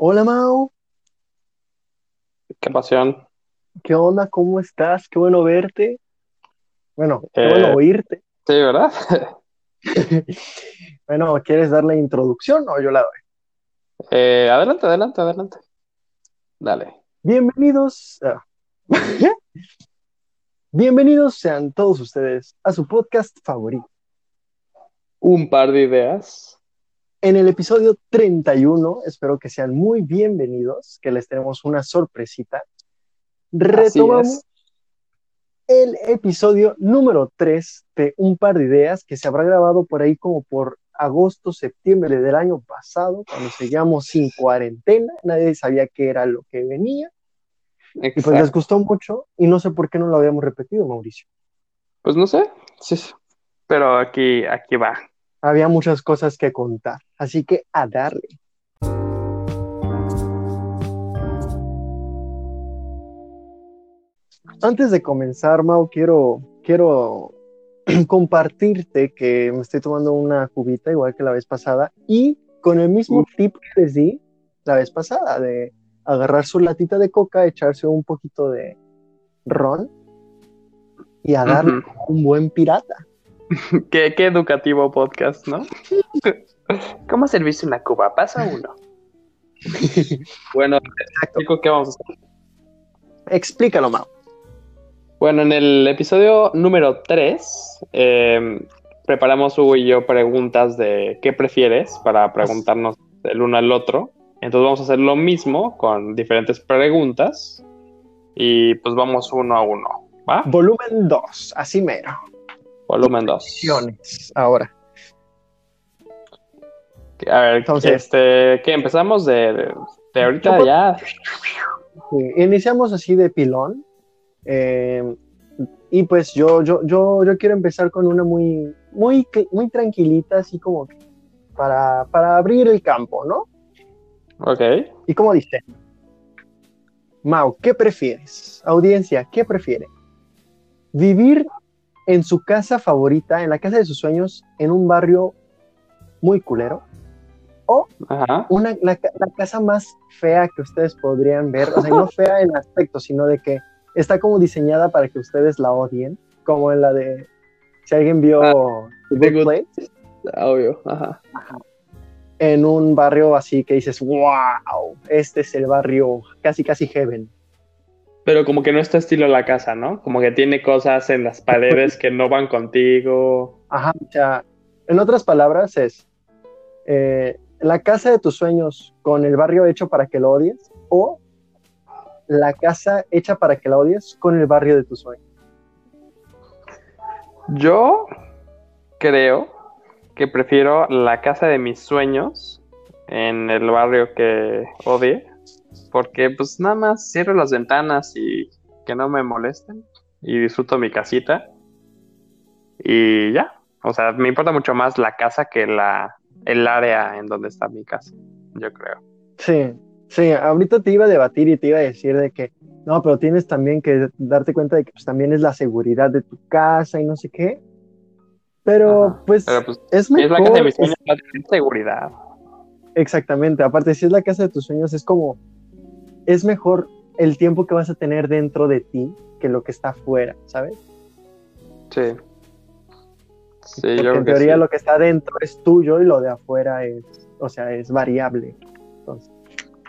Hola Mau, Qué pasión. ¿qué onda? ¿Cómo estás? Qué bueno verte. Bueno, qué Eh, bueno oírte. sí, ¿verdad? Bueno, ¿quieres dar la introducción o yo la doy? Eh, adelante, adelante, adelante. Dale. Bienvenidos a... Bienvenidos sean todos ustedes a su podcast favorito. Un par de ideas. En el episodio 31, espero que sean muy bienvenidos, que les tenemos una sorpresita. Retomamos el episodio número 3 de Un par de ideas que se habrá grabado por ahí como por agosto, septiembre del año pasado, cuando seguíamos sin cuarentena, nadie sabía qué era lo que venía, y pues les gustó mucho, y no sé por qué no lo habíamos repetido, Mauricio. Pues no sé. Sí, sí. Pero aquí, aquí va. Había muchas cosas que contar, así que a darle. Antes de comenzar, Mau, quiero, quiero compartirte que me estoy tomando una cubita igual que la vez pasada y con el mismo tip que les di la vez pasada de agarrar su latita de coca, echarse un poquito de ron y a darle un buen pirata. Qué, qué educativo podcast, ¿no? ¿Cómo servirse una cuba? Paso uno. Bueno, qué vamos a hacer. Explícalo, Mau. Bueno, en el episodio número 3, preparamos Hugo y yo preguntas de qué prefieres para preguntarnos el uno al otro. Entonces vamos a hacer lo mismo con diferentes preguntas y pues vamos uno a uno, ¿va? Volumen 2, así mero. Volumen 2. Opciones. Ahora. A ver, Entonces- este, ¿qué empezamos de, de, de ahorita ya? Sí, iniciamos así de pilón. eh, y pues yo, yo, yo, yo quiero empezar con una muy, muy, muy tranquilita, así como para, para abrir el campo, ¿no? Ok. Y como dice, Mau, ¿qué prefieres? Audiencia, ¿qué prefiere? ¿Vivir en su casa favorita, en la casa de sus sueños, en un barrio muy culero? ¿O Ajá. una, la, ca- la casa más fea que ustedes podrían ver, o sea, no fea en aspecto, sino de que está como diseñada para que ustedes la odien, como en la de, si alguien vio The The Good Place, Obvio. Ajá. en un barrio así que dices, wow, este es el barrio casi casi heaven. Pero como que no está estilo la casa, ¿no? Como que tiene cosas en las paredes que no van contigo. Ajá, o sea, en otras palabras es eh, la casa de tus sueños con el barrio hecho para que lo odies o la casa hecha para que la odies con el barrio de tus sueños. Yo creo que prefiero la casa de mis sueños en el barrio que odie, porque pues nada más cierro las ventanas y que no me molesten y disfruto mi casita y ya. O sea, me importa mucho más la casa que la el área en donde está mi casa, yo creo. Sí, sí, ahorita te iba a debatir y te iba a decir de que no, pero tienes también que darte cuenta de que pues, también es la seguridad de tu casa y no sé qué. Pero pues Pero pues es si es la casa de mejor, mis es- sueños, tener seguridad. exactamente, aparte si es la casa de tus sueños es como, es mejor el tiempo que vas a tener dentro de ti que lo que está afuera, ¿sabes? Sí. Sí, Porque yo creo en que teoría sí. lo que está dentro es tuyo y lo de afuera es, o sea, es variable. Entonces,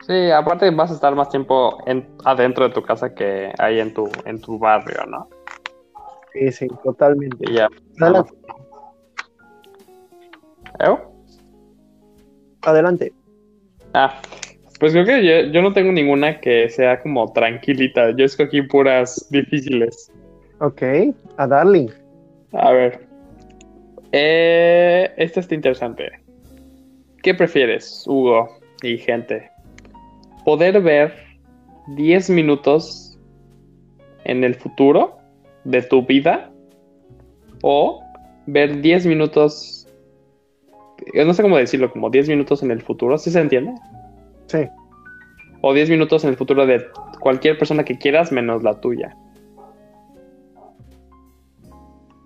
Sí, aparte vas a estar más tiempo en, adentro de tu casa que ahí en tu, en tu barrio, ¿no? sí, sí, totalmente. Y ya. Adelante. ¿Eh? Adelante. Ah, pues creo que yo, yo no tengo ninguna que sea como tranquilita. Yo escogí puras difíciles. Ok, a Darling. A ver. Eh, esta está interesante. ¿Qué prefieres, Hugo y gente? ¿Poder ver 10 minutos en el futuro de tu vida? ¿O ver 10 minutos... No sé cómo decirlo, como 10 minutos en el futuro, ¿sí se entiende? Sí. O 10 minutos en el futuro de cualquier persona que quieras menos la tuya.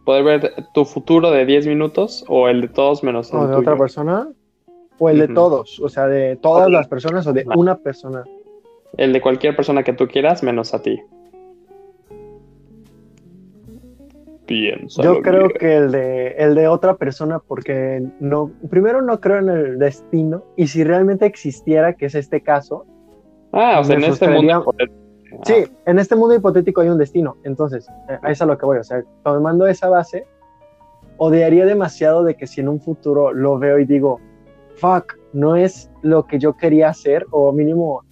poder ver tu futuro de 10 minutos o el de todos menos el ¿O de tuyo. otra persona? o el de todos, o sea, de todas las personas o de una persona. El de cualquier persona que tú quieras, menos a ti. Piensa. Yo creo que el de, el de otra persona, porque no, primero no creo en el destino, y si realmente existiera, que es este caso, Ah, o sea, en este mundo. hipotético. sí, en este mundo hipotético hay un destino, entonces, eh, a eso es a lo que voy, o sea, tomando esa base, odiaría demasiado de que si en un futuro lo veo y digo, fuck, no es lo que yo quería hacer, o mínimo,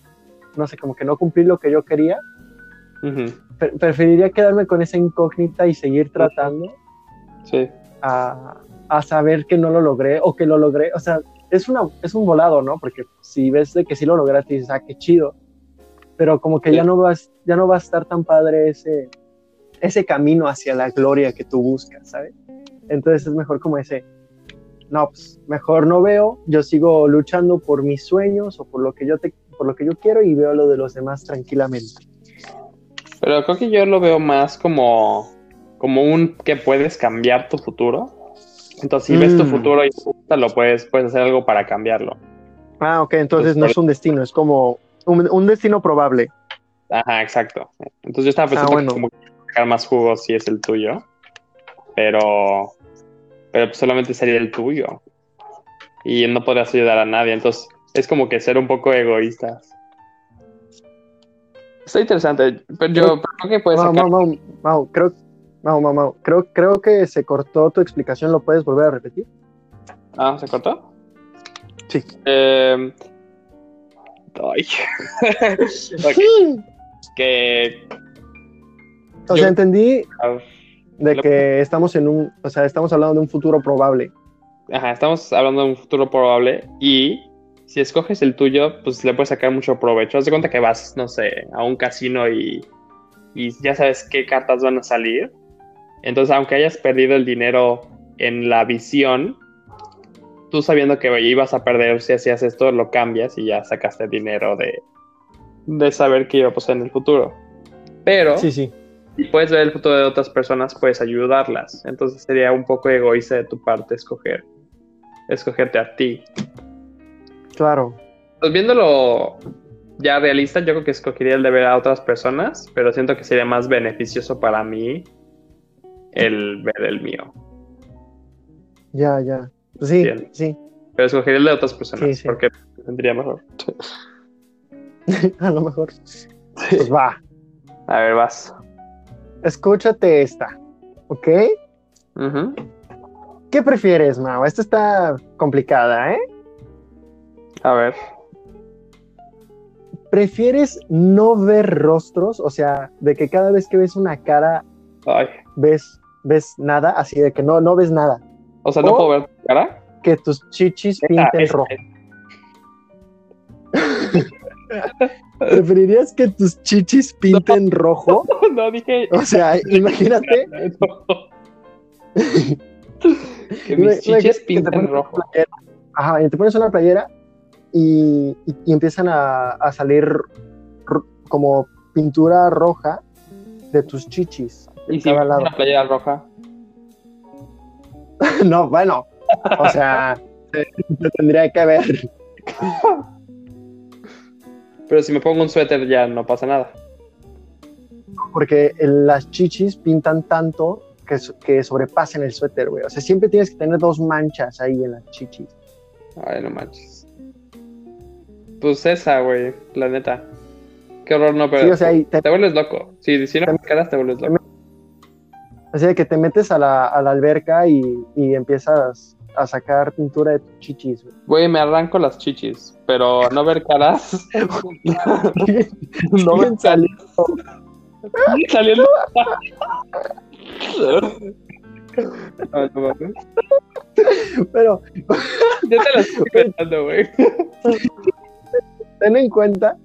no sé, como que no cumplí lo que yo quería, Ah, ujú, pre- preferiría quedarme con esa incógnita y seguir tratando Sí. a, a saber que no lo logré o que lo logré. O sea, es, una, es un volado, ¿no? Porque si ves de que sí lo lograste, dices, ah, qué chido. Pero como que Sí. ya, no vas, ya no va a estar tan padre ese, ese camino hacia la gloria que tú buscas, ¿sabes? Entonces es mejor como ese, no, pues mejor no veo, yo sigo luchando por mis sueños o por lo que yo, te, por lo que yo quiero y veo lo de los demás tranquilamente. Pero creo que yo lo veo más como, como un que puedes cambiar tu futuro. Entonces, si ves tu Mm. futuro y te lo puedes, puedes hacer algo para cambiarlo. Ah, ok, entonces no es un destino, es como un, un destino probable. Ajá, exacto. Entonces yo estaba pensando Ah, bueno. que como sacar más jugo si es el tuyo. Pero, pero pues solamente sería el tuyo. Y no podrías ayudar a nadie. Entonces es como que ser un poco egoístas. Está interesante. Pero yo pero creo que puedes Mau. Mau, Mau, creo, Mau, Mau, Mau, creo, creo que se cortó tu explicación, ¿lo puedes volver a repetir? Ah, ¿se cortó? Sí. Eh, ay. Ok, que. O Yo- sea, entendí ah, de Lo- que estamos en un, o sea, estamos hablando de un futuro probable. Ajá, estamos hablando de un futuro probable y si escoges el tuyo, pues le puedes sacar mucho provecho. Haz de cuenta que vas, no sé, a un casino y, y ya sabes qué cartas van a salir. Entonces, aunque hayas perdido el dinero en la visión, tú sabiendo que ibas a perder si hacías esto, lo cambias y ya sacaste dinero de, de saber qué iba a pasar en el futuro. Pero Sí, sí. si puedes ver el futuro de otras personas, puedes ayudarlas. Entonces sería un poco egoísta de tu parte escoger, escogerte a ti. Claro. Pues viéndolo ya realista, yo creo que escogería el de ver a otras personas, pero siento que sería más beneficioso para mí el ver el mío. Ya, ya. Sí, Bien. sí. Pero escogería el de otras personas Sí, sí. porque me sentiría mejor. A lo mejor. Pues va. A ver, vas. Escúchate esta. ¿Ok? ¿Qué prefieres, Mau? Esta está complicada, ¿eh? A ver. ¿Prefieres no ver rostros? O sea, de que cada vez que ves una cara Ay. ves, ves nada, así de que no, no ves nada. O sea, ¿no O- puedo ver tu cara? Que tus chichis pinten rojo. ¿Preferirías que tus chichis pinten rojo? No, dije. O sea, imagínate, No. que mis que pones una rojo. Ajá, y te pones una playera y, y- y empiezan a, a salir como pintura roja de tus chichis. de Y si lado. una playera roja. No, bueno, o sea, se, se tendría que ver. Pero si me pongo un suéter ya no pasa nada. Porque las chichis pintan tanto que, que sobrepasan el suéter, güey. O sea, siempre tienes que tener dos manchas ahí en las chichis. Ay, no manches. Pues esa, güey, la neta. Qué horror, no, pero Sí, o sea, te, te vuelves loco. Si, si no caras, te vuelves loco. o sea, que te metes a la, a la alberca y, y empiezas a sacar pintura de tus chichis, güey. Güey, me arranco las chichis, pero no ver caras. no ver saliendo. saliendo. No mames. Pero Yo te las estoy pensando, güey. ten en cuenta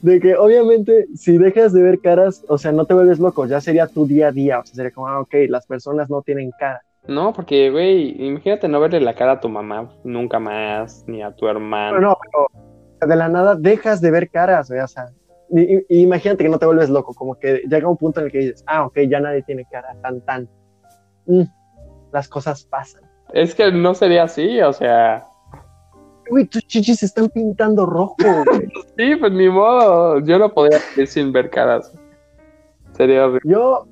de que obviamente si dejas de ver caras, o sea, no te vuelves loco, ya sería tu día a día, o sea, sería como, ah, ok, las personas no tienen cara. No, porque, güey, imagínate no verle la cara a tu mamá nunca más, ni a tu hermano. Pero no, pero de la nada dejas de ver caras, güey, o sea, y imagínate que no te vuelves loco, como que llega un punto en el que dices, ah, ok, ya nadie tiene cara, tan, tan. Mm, las cosas pasan. Es que no sería así, o sea, Güey, tus chichis se están pintando rojo, güey. Sí, pues ni modo. Yo no podía ir sin ver caras. Sería horrible. Yo,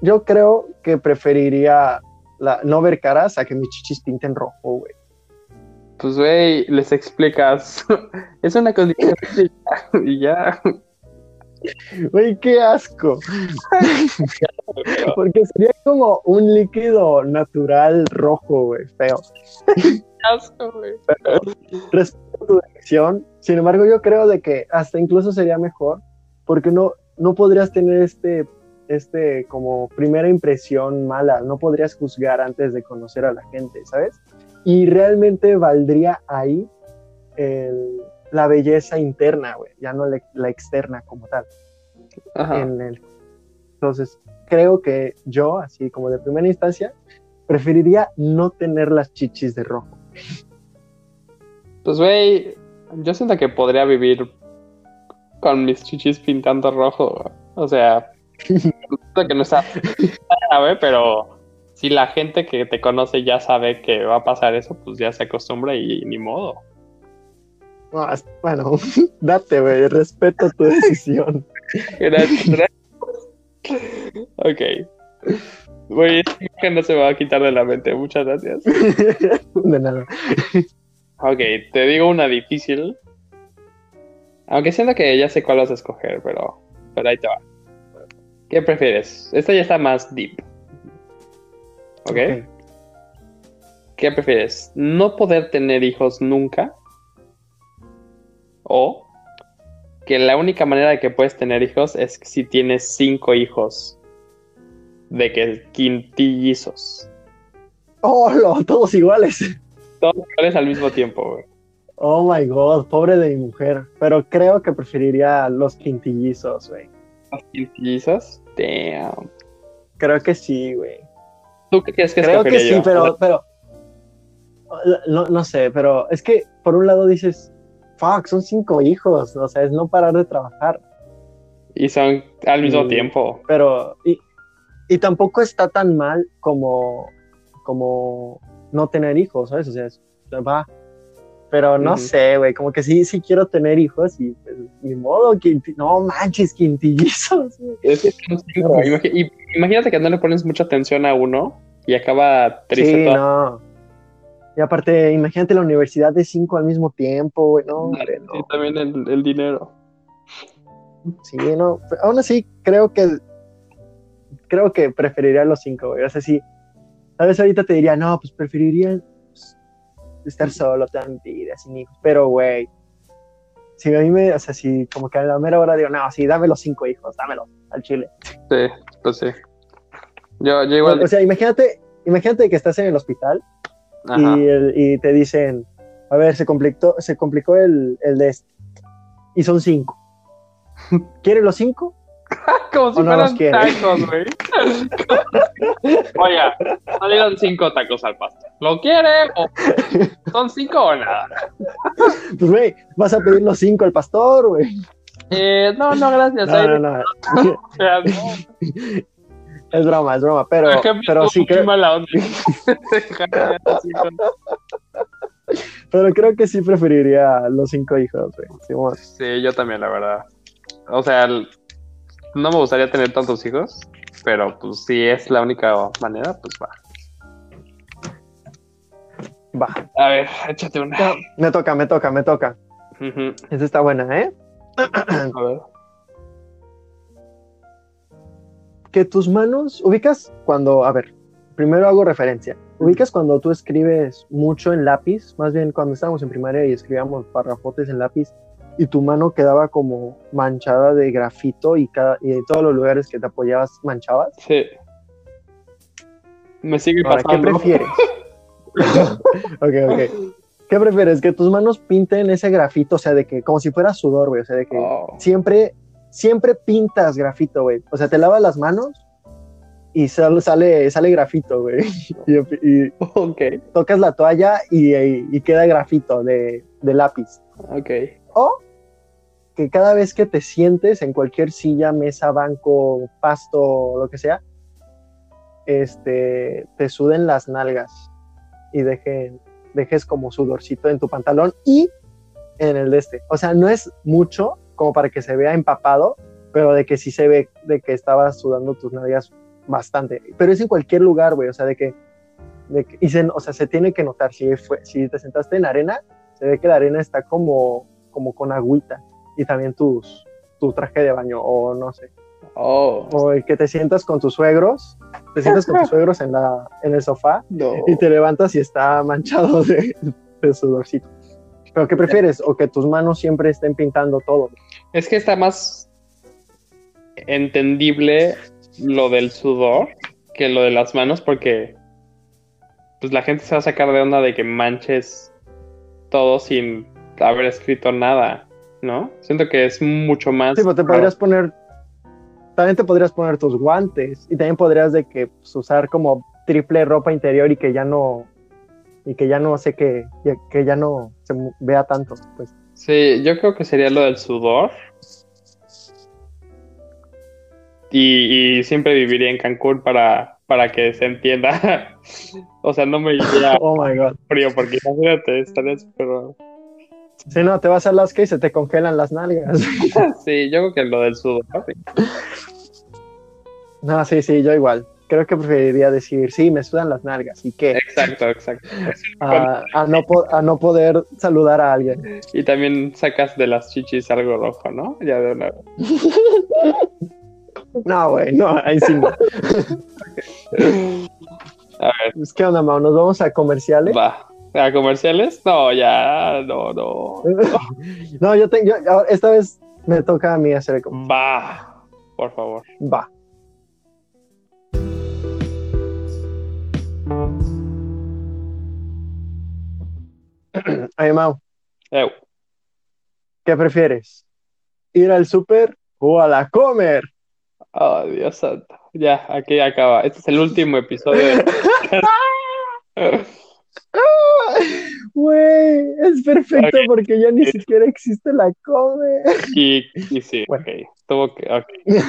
yo creo que preferiría la, no ver caras a que mis chichis pinten rojo, güey. Pues, güey, les explicas. es una condición y ya. Güey, qué asco. Porque sería como un líquido natural rojo, güey, feo. Asco, güey. Respeto tu decisión. Sin embargo, yo creo de que hasta incluso sería mejor, porque no, no podrías tener este, este como primera impresión mala, no podrías juzgar antes de conocer a la gente, ¿sabes? Y realmente valdría ahí el, la belleza interna, güey, ya no la, la externa como tal. Ajá. En el, entonces, creo que yo, así como de primera instancia, preferiría no tener las chichis de rojo. Pues, güey, yo siento que podría vivir con mis chichis pintando rojo. O sea, siento que no está grave, pero si la gente que te conoce ya sabe que va a pasar eso, pues ya se acostumbra y ni modo. Bueno, date, güey, respeto tu decisión. Gracias. ok. Güey, esta imagen no se me va a quitar de la mente. Muchas gracias. De nada. Ok, te digo una difícil. Aunque siento que ya sé cuál vas a escoger, pero, pero ahí te va. ¿Qué prefieres? Esta ya está más deep. ¿Ok? ¿Qué prefieres? ¿No poder tener hijos nunca? ¿O que la única manera de que puedes tener hijos es si tienes cinco hijos? De que quintillizos. Oh, todos iguales. Todos iguales al mismo tiempo, güey. Oh my god, pobre de mi mujer. Pero creo que preferiría los quintillizos, güey. ¿Los quintillizos? Damn. Creo que sí, güey. ¿Tú qué crees que Creo que sí, yo? pero, pero no, no sé, pero es que por un lado dices, fuck, son cinco hijos, o sea, es no parar de trabajar, Y son al mismo Y- tiempo. pero y, y tampoco está tan mal como, como no tener hijos, ¿sabes? O sea, es- va. Pero no sé, güey, como que sí, sí quiero tener hijos y pues, ni modo, no manches, quintillizos. Es que cinco. Imagi- y- imagínate que no le pones mucha atención a uno y acaba triste Sí, toda- no. Y aparte, imagínate la universidad de cinco al mismo tiempo, güey, no, hombre, no. Sí, también el, el dinero. Sí, no, aún así creo que creo que preferiría los cinco, güey. O sea, sí, tal vez ahorita te diría, no, pues preferiría pues, estar solo mi vida, sin hijos. Pero, güey, si a mí me, o sea, si como que a la mera hora digo, no, sí, dame los cinco hijos, dámelos al chile. Sí, pues sí. Yo, yo igual. O sea, imagínate, imagínate que estás en el hospital Ajá. y, el- y te dicen, a ver, se complicó, se complicó el, el de este. Y son cinco. ¿Quieres los cinco? Como si no los fueran tacos, güey. Oiga, salieron cinco tacos al pastor. ¿Lo quiere? ¿O son cinco o nada? Pues, güey, vas a pedir los cinco al pastor, güey. Eh, no, no, gracias. No, no, no. o sea, no. Es broma, es broma, pero, pero sí creo, pero creo que sí preferiría los cinco hijos, güey. Simón. Sí, yo también, la verdad. O sea, el- no me gustaría tener tantos hijos, pero pues si es la única manera, pues va. Va. A ver, échate una. Me toca, me toca, me toca. Esa está buena, ¿eh? A ver. Que tus manos, ubicas cuando, a ver, primero hago referencia. Ubicas cuando tú escribes mucho en lápiz, más bien cuando estábamos en primaria y escribíamos parrafotes en lápiz y tu mano quedaba como manchada de grafito y, cada, y en todos los lugares que te apoyabas manchabas. Sí. Me sigue Ahora, ¿qué pasando. prefieres? ok, ok. ¿Qué prefieres? Que tus manos pinten ese grafito, o sea, de que como si fuera sudor, güey, o sea, de que Oh. siempre, siempre pintas grafito, güey. O sea, te lavas las manos y sal- sale, sale grafito, güey. Y, y Ok, tocas la toalla y, y queda grafito de, de lápiz. ok. O que cada vez que te sientes en cualquier silla, mesa, banco, pasto, lo que sea, este, te suden las nalgas y dejen dejes como sudorcito en tu pantalón y en el de este. O sea, no es mucho como para que se vea empapado, pero de que sí se ve de que estabas sudando tus nalgas bastante. Pero es en cualquier lugar, güey. O sea, de que, de que y se, o sea, se tiene que notar. Si, fue, si te sentaste en arena, se ve que la arena está como, como con agüita. Y también tus, tu traje de baño, o no sé. Oh. O el que te sientas con tus suegros, te sientas con tus suegros en, la, en el sofá No. y te levantas y está manchado de, de sudorcito. ¿Pero qué prefieres? ¿O que tus manos siempre estén pintando todo? Es que está más entendible lo del sudor que lo de las manos porque pues la gente se va a sacar de onda de que manches todo sin haber escrito nada, ¿no? Siento que es mucho más... Sí, pero te podrías poner, también te podrías poner tus guantes y también podrías de que pues, usar como triple ropa interior y que ya no, y que ya no sé que, que ya no se vea tanto, pues. Sí, yo creo que sería lo del sudor. Y, y siempre viviría en Cancún para, para que se entienda. o sea, no me iría Oh my god. frío porque imagínate, estaría súper... Si no, te vas a Alaska y se te congelan las nalgas. Sí, yo creo que lo del sudor. no, sí, sí, yo igual. Creo que preferiría decir, sí, me sudan las nalgas. ¿Y qué? Exacto, exacto. A, a no, po- a no poder saludar a alguien. Y también sacas de las chichis algo rojo, ¿no? Ya de una vez. No, güey, no, ahí sí no. A ver, Pues, ¿Qué onda, Mau? ¿Nos vamos a comerciales? va. ¿A comerciales? No, ya, no, no. No, yo tengo, yo- ahora- esta vez me toca a mí hacer el com- Va, por favor. Va. Oye, Mau, Eu. ¿qué prefieres? ¿Ir al súper o a la comer? Oh, Dios santo. Ya, aquí acaba. Este es el último episodio. de- Güey, es perfecto porque ya ni siquiera existe la comer. y, y sí, Bueno. ok. Tuvo que.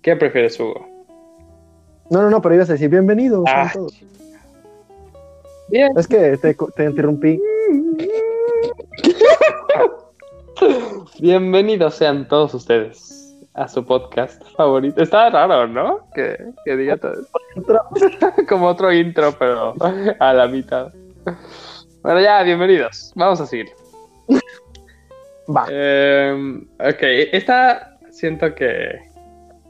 ¿Qué prefieres, Hugo? No, no, no, pero ibas a decir bienvenidos Ah, todos. Bien. Es que te, te interrumpí. Bienvenidos sean todos ustedes a su podcast favorito. Está raro, ¿no? Que, que diga todo. Como otro intro, pero a la mitad. Bueno, ya, bienvenidos. Vamos a seguir. Va. Eh, ok, esta siento que,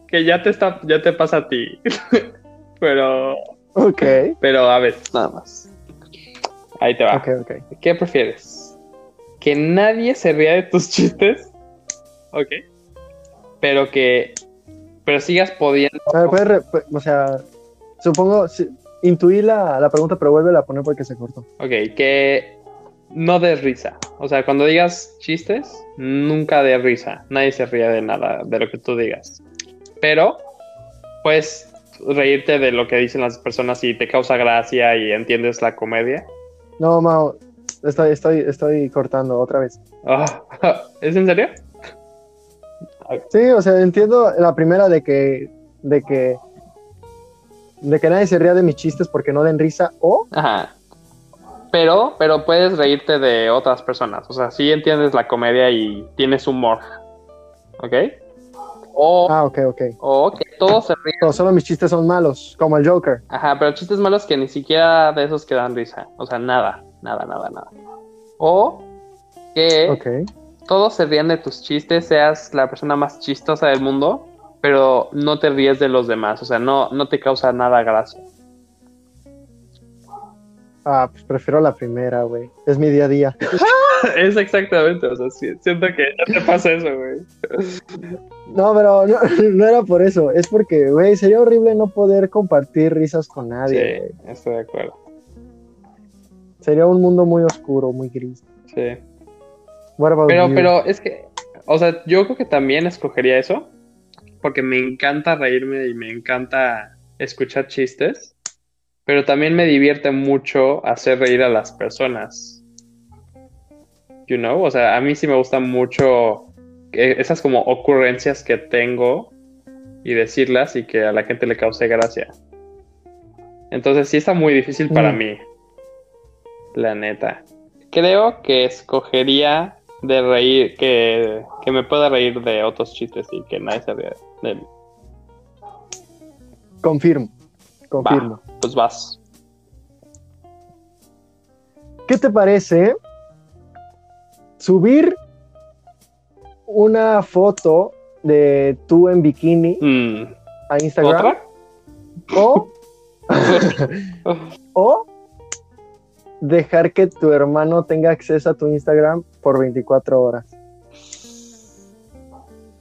que ya te está, ya te pasa a ti. pero, Ok. pero a ver, nada más. Ahí te va. Ok, ok. ¿Qué prefieres? ¿Que nadie se ría de tus chistes? Ok. Pero que. Pero sigas pudiendo. A ver, puedes re- pu- o sea, supongo, sí, intuí la, la pregunta, pero vuelve a poner porque se cortó. Ok, que no des risa. O sea, cuando digas chistes, nunca des risa. Nadie se ría de nada, de lo que tú digas. Pero, puedes reírte de lo que dicen las personas y te causa gracia y entiendes la comedia. No, Mao, estoy, estoy, estoy cortando otra vez. Ah, ¿Es en serio? Sí, o sea, entiendo la primera de que, de que, de que nadie se ría de mis chistes porque no den risa o, Ajá. Pero, pero puedes reírte de otras personas. O sea, sí entiendes la comedia y tienes humor. ¿Ok? O, ah, ok, ok. o que todos se ríen. No, solo mis chistes son malos, como el Joker. Ajá, pero chistes malos que ni siquiera de esos que dan risa. O sea, nada, nada, nada, nada. O que Ok. Todos se rían de tus chistes, seas la persona más chistosa del mundo, pero no te ríes de los demás. O sea, no, no te causa nada gracia. Ah, pues prefiero la primera, güey. Es mi día a día. es exactamente, o sea, siento que te pasa eso, güey. No, pero no, no era por eso. Es porque, güey, sería horrible no poder compartir risas con nadie. Sí, estoy de acuerdo. Sería un mundo muy oscuro, muy gris. Sí. Pero, you? pero es que, o sea, yo creo que también escogería eso, porque me encanta reírme y me encanta escuchar chistes, pero también me divierte mucho hacer reír a las personas. You know, o sea, a mí sí me gustan mucho eh, esas como ocurrencias que tengo y decirlas y que a la gente le cause gracia. Entonces sí está muy difícil para Mm. mí. La neta. Creo que escogería de reír, que, que me pueda reír de otros chistes y que nadie se ría de mí. Confirmo. Confirmo. Pues vas. ¿Qué te parece subir una foto de tú en bikini Mm, a Instagram ¿Otra? o, o dejar que tu hermano tenga acceso a tu Instagram por 24 horas?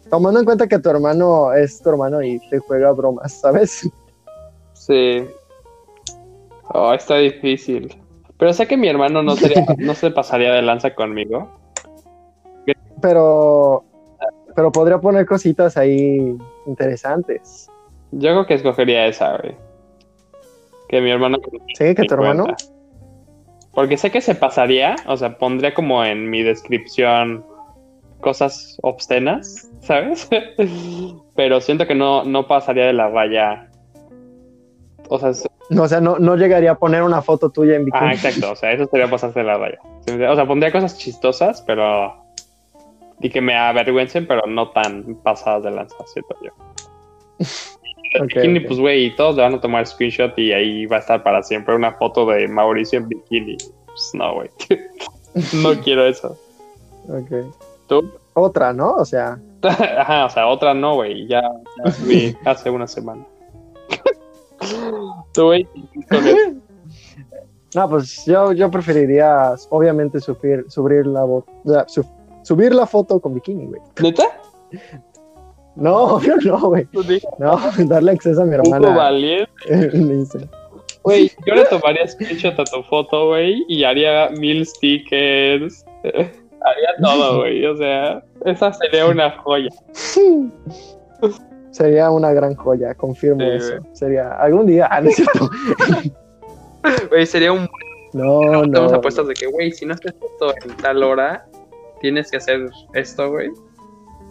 Tomando en cuenta que tu hermano es tu hermano y te juega bromas, ¿sabes? Sí. Oh, está difícil. Pero sé que mi hermano no, sería, no se pasaría de lanza conmigo. Pero, pero podría poner cositas ahí interesantes. Yo creo que escogería esa, güey. Que mi hermano. ¿Sí? ¿Que tu hermano? cuenta. Porque sé que se pasaría, o sea, pondría como en mi descripción cosas obscenas, ¿sabes? Pero siento que no, no pasaría de la raya. O sea, es- No, o sea, no, no llegaría a poner una foto tuya en bikini. ah, exacto, o sea, eso sería pasarse de la raya. O sea, pondría cosas chistosas, pero. Y que me avergüencen, pero no tan pasadas de lanza, siento yo. Bikini, pues, güey, todos le van a tomar screenshot y ahí va a estar para siempre una foto de Mauricio en bikini. Pues no, güey. no quiero eso. Ok. ¿Tú? Otra, ¿no? O sea, Ajá, o sea, otra no, güey. Ya, ya subí hace una semana. Tú, güey, no, pues yo, yo preferiría, obviamente, subir, subir la, subir la foto con bikini, güey. ¿Neta? No, obvio no, güey. No, darle acceso a mi "Poco hermana. valiente". Dice. Güey, yo le tomaría screenshot a tu foto, güey, y haría mil stickers. haría todo, güey. O sea, esa sería una joya. Sería una gran joya, confirmo Sí, eso. Sería algún día. Ah, no es cierto. Güey, sería un No, Tenemos no. apuestas de que, güey, si no haces esto en tal hora, tienes que hacer esto, güey.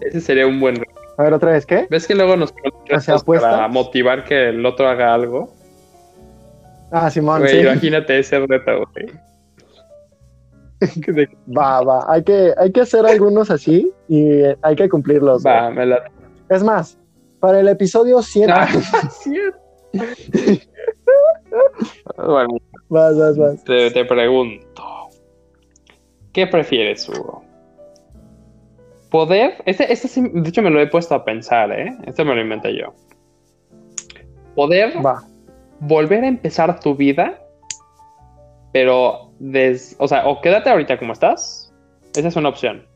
Ese sería un buen reto. A ver, otra vez, ¿qué? ¿Ves que luego nos ponen O sea, para motivar que el otro haga algo? Ah, Simón, Güey, sí. imagínate ese reto, güey. Va, va. Hay que, hay que hacer algunos así y hay que cumplirlos. güey. Va, me la... Es más, para el episodio 100. Ah, cierto. bueno, Vas, vas, vas. te, te pregunto. ¿Qué prefieres, Hugo? Poder... Este, este sí, de hecho me lo he puesto a pensar, ¿eh? Este me lo inventé yo. Poder Va. volver a empezar tu vida, pero des, o sea, o quédate ahorita como estás, esa es una opción.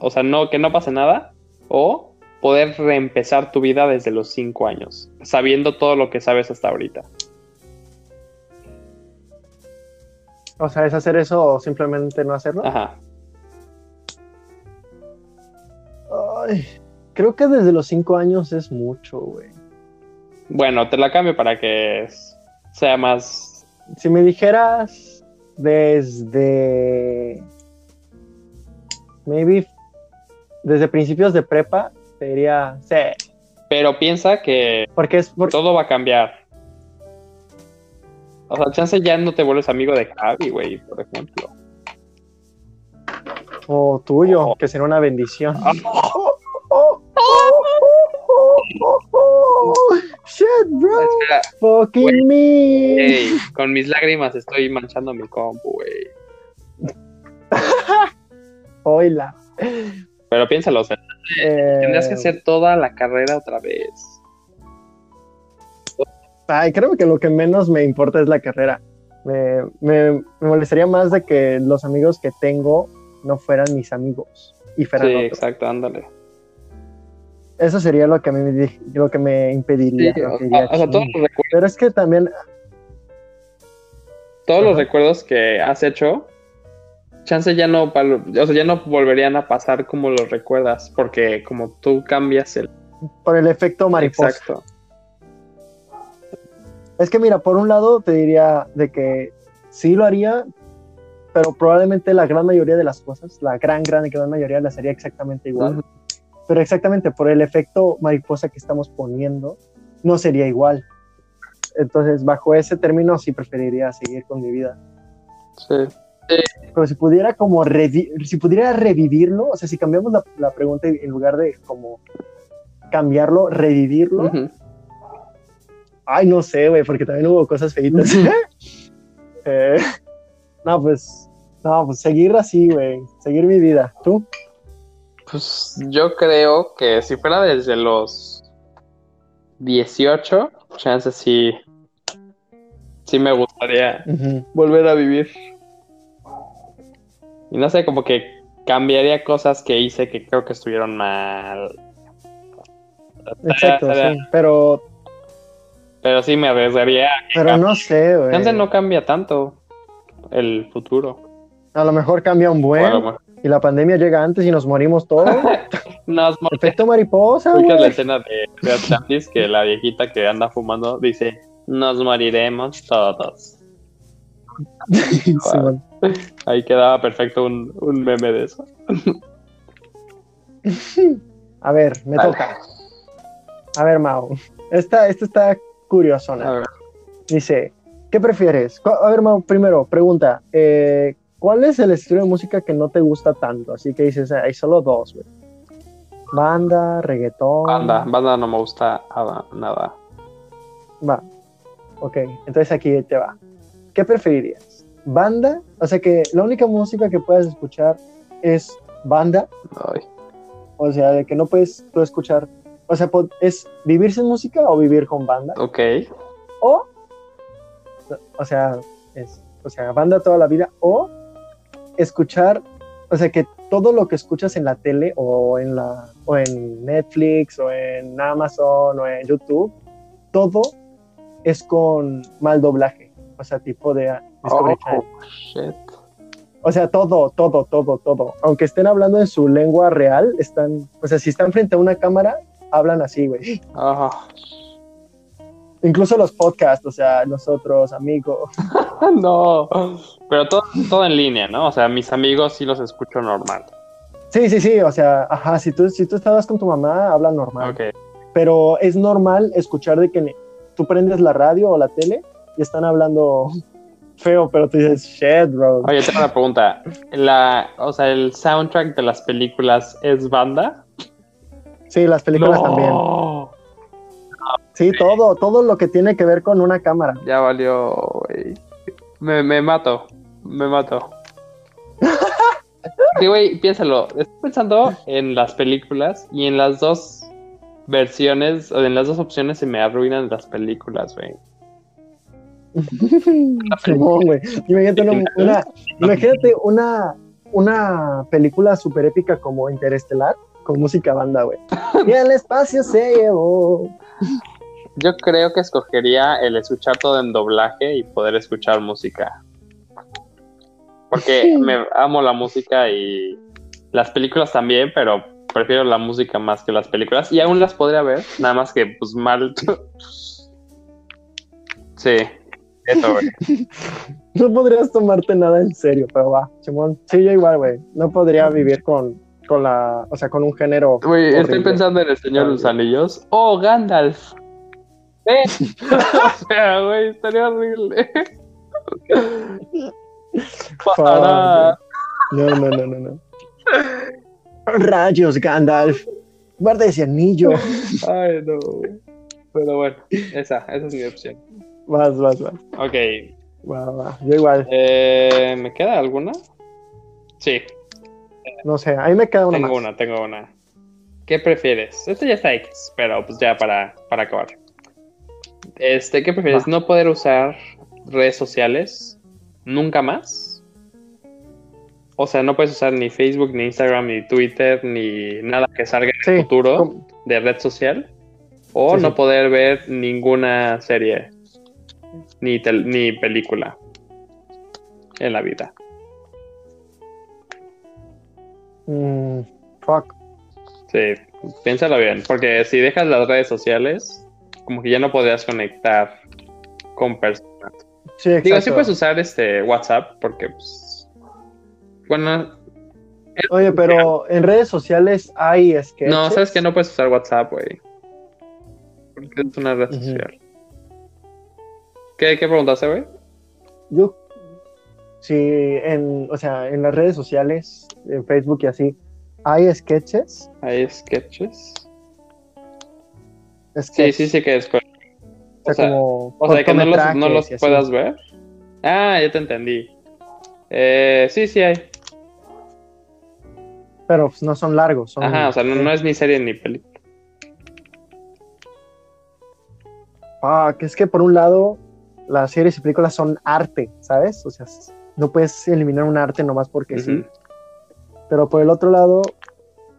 O sea, no que no pase nada, o poder reempezar tu vida desde los cinco años, sabiendo todo lo que sabes hasta ahorita. O sea, es hacer eso o simplemente no hacerlo. Ajá. Ay, creo que desde los 5 años es mucho, güey. Bueno, te la cambio para que sea más. Si me dijeras desde. Maybe. Desde principios de prepa, te diría. Sí. Pero piensa que Porque es. por- todo va a cambiar. O sea, chance ya no te vuelves amigo de Javi, güey, por ejemplo. O tuyo, Oh. que será una bendición. Ah. Shit, bro. Espera, Fucking me. Ey, con mis lágrimas estoy manchando mi compu, güey. Hola. Pero piénsalo, o sea, Eh, tendrías que hacer toda la carrera otra vez. Ay, creo que lo que menos me importa es la carrera. Me, me, me molestaría más de que los amigos que tengo no fueran mis amigos y fueran Sí, otros. exacto, ándale. Eso sería lo que a mí me, lo que me impediría. Sí, lo o, que diría, o sea, todos los, recuerdos, Pero es que también, todos los recuerdos que has hecho, chance ya no, o sea, ya no volverían a pasar como los recuerdas, porque como tú cambias el... por el efecto mariposa. Exacto. Es que mira, por un lado te diría de que sí lo haría, pero probablemente la gran mayoría de las cosas, la gran, gran, gran mayoría las haría exactamente igual. Ujú. pero exactamente por el efecto mariposa que estamos poniendo, no sería igual. Entonces, bajo ese término, sí preferiría seguir con mi vida. Sí. Pero si pudiera como si pudiera revivirlo, o sea, si cambiamos la, la pregunta en lugar de como cambiarlo, revivirlo, Ujú. ay, no sé, güey, porque también hubo cosas feitas. Eh, no, pues, no, pues seguir así, güey, seguir mi vida. ¿Tú? Pues yo creo que si fuera desde los 18, chances sí, sí me gustaría volver a vivir. Y no sé, como que cambiaría cosas que hice que creo que estuvieron mal. Exacto, sí, pero, Pero sí me arriesgaría. pero cambie. no sé, güey. Chance no cambia tanto el futuro. A lo mejor cambia un buen y la pandemia llega antes y nos morimos todos. Nos Efecto mariposa, la escena de de Atlantis que la viejita que anda fumando dice, nos moriremos todos. Ahí quedaba perfecto un, un meme de eso. A ver, me Dale. toca. A ver, Mau. Esta, esta está curiosona. Dice, ¿qué prefieres? A ver, Mau, primero, pregunta. eh, ¿Cuál es el estilo de música que no te gusta tanto? Así que dices, hay solo dos, güey. Banda, reggaetón. Banda, banda no me gusta nada. Va. Ok, entonces aquí te va. ¿Qué preferirías? ¿Banda? O sea que la única música que puedas escuchar es banda. Ay. O sea, de que no puedes tú escuchar. O sea, ¿es vivir sin música o vivir con banda? Ok. O, o sea, es, o sea, banda toda la vida. O escuchar, o sea, que todo lo que escuchas en la tele o en, la, o en Netflix o en Amazon o en YouTube, todo es con mal doblaje. O sea, tipo de Discovery Channel. Oh, shit. O sea, todo, todo, todo, todo. Aunque estén hablando en su lengua real, están, o sea, si están frente a una cámara, hablan así, güey. Ah, Incluso los podcasts, o sea, nosotros, amigos. no. Pero todo, todo en línea, ¿no? O sea, mis amigos sí los escucho normal. Sí, sí, sí, o sea, ajá, si tú, si tú estabas con tu mamá, hablan normal. Ok. Pero es normal escuchar de que tú prendes la radio o la tele y están hablando feo, pero tú dices, shit, bro. Oye, tengo una pregunta. La, o sea, el soundtrack de las películas es banda. Sí, las películas No. también. Sí, todo, todo lo que tiene que ver con una cámara. Ya valió, güey. Me, me mato. Me mato. Sí, güey, piénsalo. Estoy pensando en las películas y en las dos versiones, o en las dos opciones se me arruinan las películas, güey. Güey. Imagínate una, una- imagínate una, una película súper épica como Interestelar con música banda, güey. Y el espacio se llevó. Yo creo que escogería el escuchar todo en doblaje y poder escuchar música. Porque me amo la música y las películas también, pero prefiero la música más que las películas. Y aún las podría ver, nada más que pues mal. sí, eso, güey. No podrías tomarte nada en serio, pero va, Simón. Sí, yo igual, güey. No podría vivir con, con la, o sea, con un género. Güey, estoy pensando en el Señor de los Anillos. ¡Oh, Gandalf! O sea, güey, estaría horrible. Pasará. No, no, no, no, no. Rayos, Gandalf. Guarda ese anillo. Ay, no. Pero bueno, esa, esa es mi opción. Vas, vas, vas. Ok, Va, va. Yo igual. eh, ¿me queda alguna? Sí, No sé, ahí me queda una tengo más. una, tengo una. ¿Qué prefieres? Esto ya está X, pero pues ya para, para acabar. Este, ¿qué prefieres? ¿No poder usar redes sociales nunca más? O sea, no puedes usar ni Facebook, ni Instagram, ni Twitter, ni nada que salga en el Sí, futuro de red social. O Sí, no sí. poder ver ninguna serie ni, tel- ni película en la vida. Mm, fuck. Sí, piénsalo bien, porque si dejas las redes sociales, como que ya no podrías conectar con personas. Sí, exacto. Digo, sí puedes usar este WhatsApp, porque pues, bueno, Oye, pero en redes sociales hay sketches. No, sabes que no puedes usar WhatsApp, güey. Porque es una red social. ¿Qué, qué preguntaste, güey? Yo, sí, en, o sea, en las redes sociales, en Facebook y así, hay sketches. Hay sketches. Sí, sí, sí que es. O sea, o sea, como O sea, que no los, no los así. puedas ver. Ah, ya te entendí. Eh, sí, sí hay. Pero pues, no son largos. Son, Ajá, o sea, no, no es ni serie ni película. Ah, que es que por un lado, las series y películas son arte, ¿sabes? O sea, no puedes eliminar un arte nomás porque sí. Pero por el otro lado,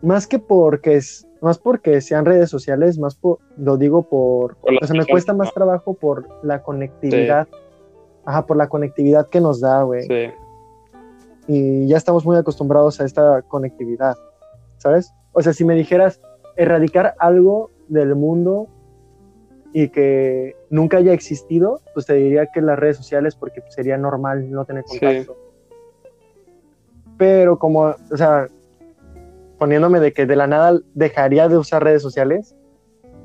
más que porque es, más porque sean redes sociales, más por, lo digo por, o sea, me cuesta más trabajo por la conectividad. Ajá, por la conectividad que nos da, güey. Sí. Y ya estamos muy acostumbrados a esta conectividad, ¿sabes? O sea, si me dijeras erradicar algo del mundo y que nunca haya existido, pues te diría que las redes sociales porque sería normal no tener Sí. contacto. Pero como, o sea, poniéndome de que de la nada dejaría de usar redes sociales,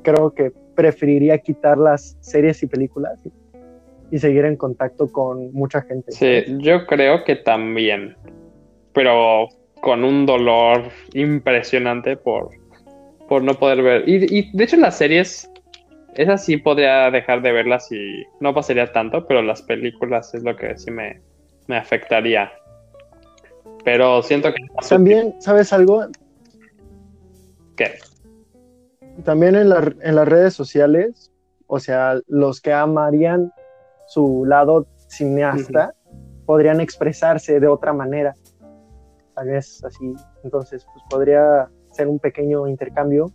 creo que preferiría quitar las series y películas y, y seguir en contacto con mucha gente. Sí, yo creo que también. Pero con un dolor impresionante por, por no poder ver. Y, y de hecho las series, esas sí podría dejar de verlas y no pasaría tanto, pero las películas es lo que sí me, me afectaría. Pero siento que... También, ¿sabes algo? ¿Qué? También en, la- en las redes sociales, o sea, los que amarían su lado cineasta podrían expresarse de otra manera. Tal vez así. Entonces, pues podría ser un pequeño intercambio,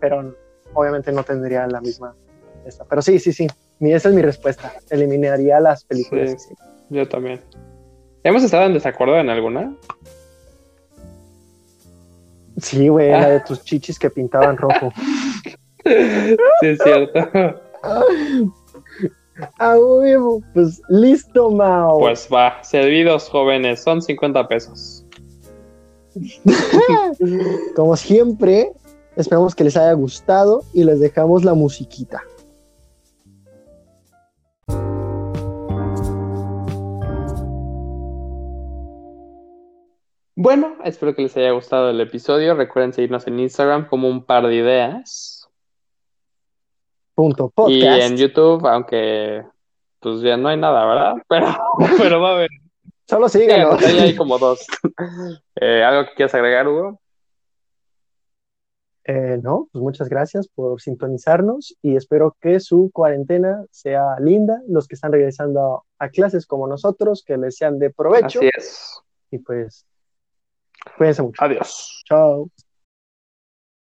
pero obviamente no tendría la misma. Esta. Pero sí, sí, sí. Mi, esa es mi respuesta. Eliminaría las películas. Sí. Yo también. ¿Hemos estado en desacuerdo en alguna? Sí, güey, la de tus chichis que pintaban rojo. Sí, es cierto. Ah, huevo. Pues listo, Mao. Pues va, servidos jóvenes, son 50 pesos. Como siempre, esperamos que les haya gustado y les dejamos la musiquita. Bueno, espero que les haya gustado el episodio. Recuerden seguirnos en Instagram como un par de ideas. Punto Y podcast. en YouTube, aunque pues ya no hay nada, ¿verdad? Pero, pero va a haber. Solo Sí, síganos. ahí hay como dos. Eh, ¿algo que quieras agregar, Hugo? Eh, no, pues muchas gracias por sintonizarnos y espero que su cuarentena sea linda. Los que están regresando a clases como nosotros, que les sean de provecho. Así es. Y pues, cuídense mucho. Adiós. Chao.